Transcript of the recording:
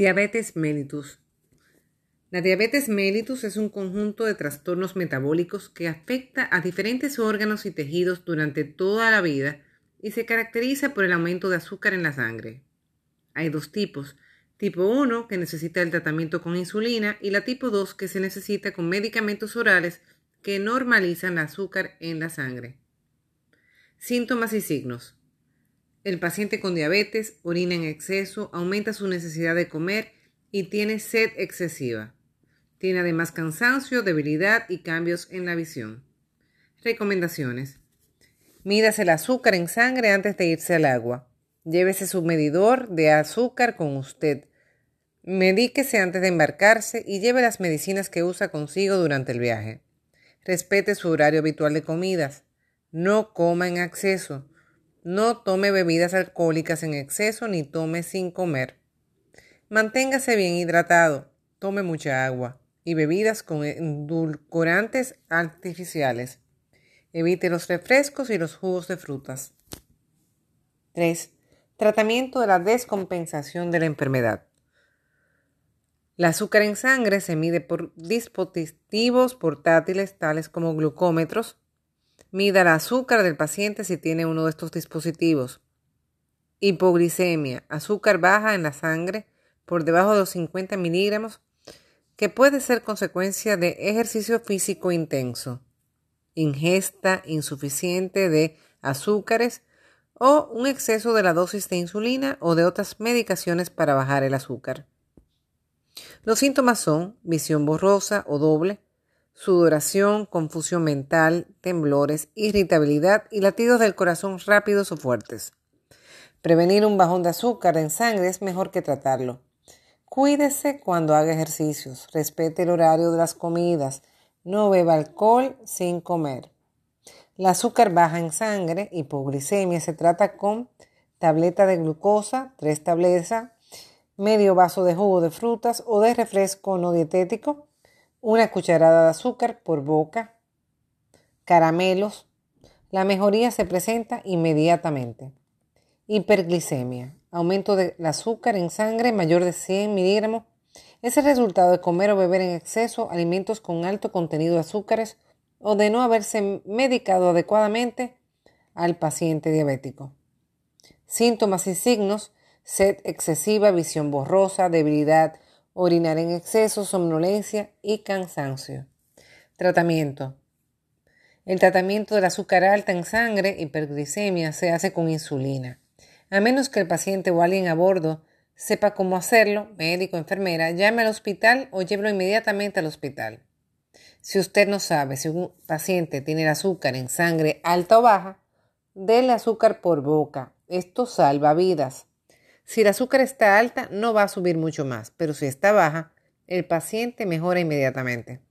Diabetes mellitus. La diabetes mellitus es un conjunto de trastornos metabólicos que afecta a diferentes órganos y tejidos durante toda la vida y se caracteriza por el aumento de azúcar en la sangre. Hay dos tipos, tipo 1 que necesita el tratamiento con insulina y la tipo 2 que se necesita con medicamentos orales que normalizan el azúcar en la sangre. Síntomas y signos. El paciente con diabetes orina en exceso, aumenta su necesidad de comer y tiene sed excesiva. Tiene además cansancio, debilidad y cambios en la visión. Recomendaciones. Mídase el azúcar en sangre antes de irse al agua. Llévese su medidor de azúcar con usted. Medíquese antes de embarcarse y lleve las medicinas que usa consigo durante el viaje. Respete su horario habitual de comidas. No coma en exceso. No tome bebidas alcohólicas en exceso ni tome sin comer. Manténgase bien hidratado, tome mucha agua y bebidas con endulcorantes artificiales. Evite los refrescos y los jugos de frutas. 3. Tratamiento de la descompensación de la enfermedad. El azúcar en sangre se mide por dispositivos portátiles tales como glucómetros, Mida el azúcar del paciente si tiene uno de estos dispositivos. Hipoglicemia, azúcar baja en la sangre por debajo de los 50 miligramos, que puede ser consecuencia de ejercicio físico intenso, ingesta insuficiente de azúcares o un exceso de la dosis de insulina o de otras medicaciones para bajar el azúcar. Los síntomas son visión borrosa o doble, sudoración, confusión mental, temblores, irritabilidad y latidos del corazón rápidos o fuertes. Prevenir un bajón de azúcar en sangre es mejor que tratarlo. Cuídese cuando haga ejercicios, respete el horario de las comidas, no beba alcohol sin comer. El azúcar baja en sangre, hipoglicemia, se trata con tableta de glucosa, tres tabletas, medio vaso de jugo de frutas o de refresco no dietético, una cucharada de azúcar por boca, caramelos. La mejoría se presenta inmediatamente. Hiperglicemia, aumento del azúcar en sangre mayor de 100 miligramos, es el resultado de comer o beber en exceso alimentos con alto contenido de azúcares o de no haberse medicado adecuadamente al paciente diabético. Síntomas y signos, sed excesiva, visión borrosa, debilidad, orinar en exceso, somnolencia y cansancio. Tratamiento. El tratamiento del azúcar alta en sangre, hiperglicemia, se hace con insulina. A menos que el paciente o alguien a bordo sepa cómo hacerlo, médico, enfermera, llame al hospital o llévelo inmediatamente al hospital. Si usted no sabe si un paciente tiene el azúcar en sangre alta o baja, déle azúcar por boca. Esto salva vidas. Si el azúcar está alta, no va a subir mucho más, pero si está baja, el paciente mejora inmediatamente.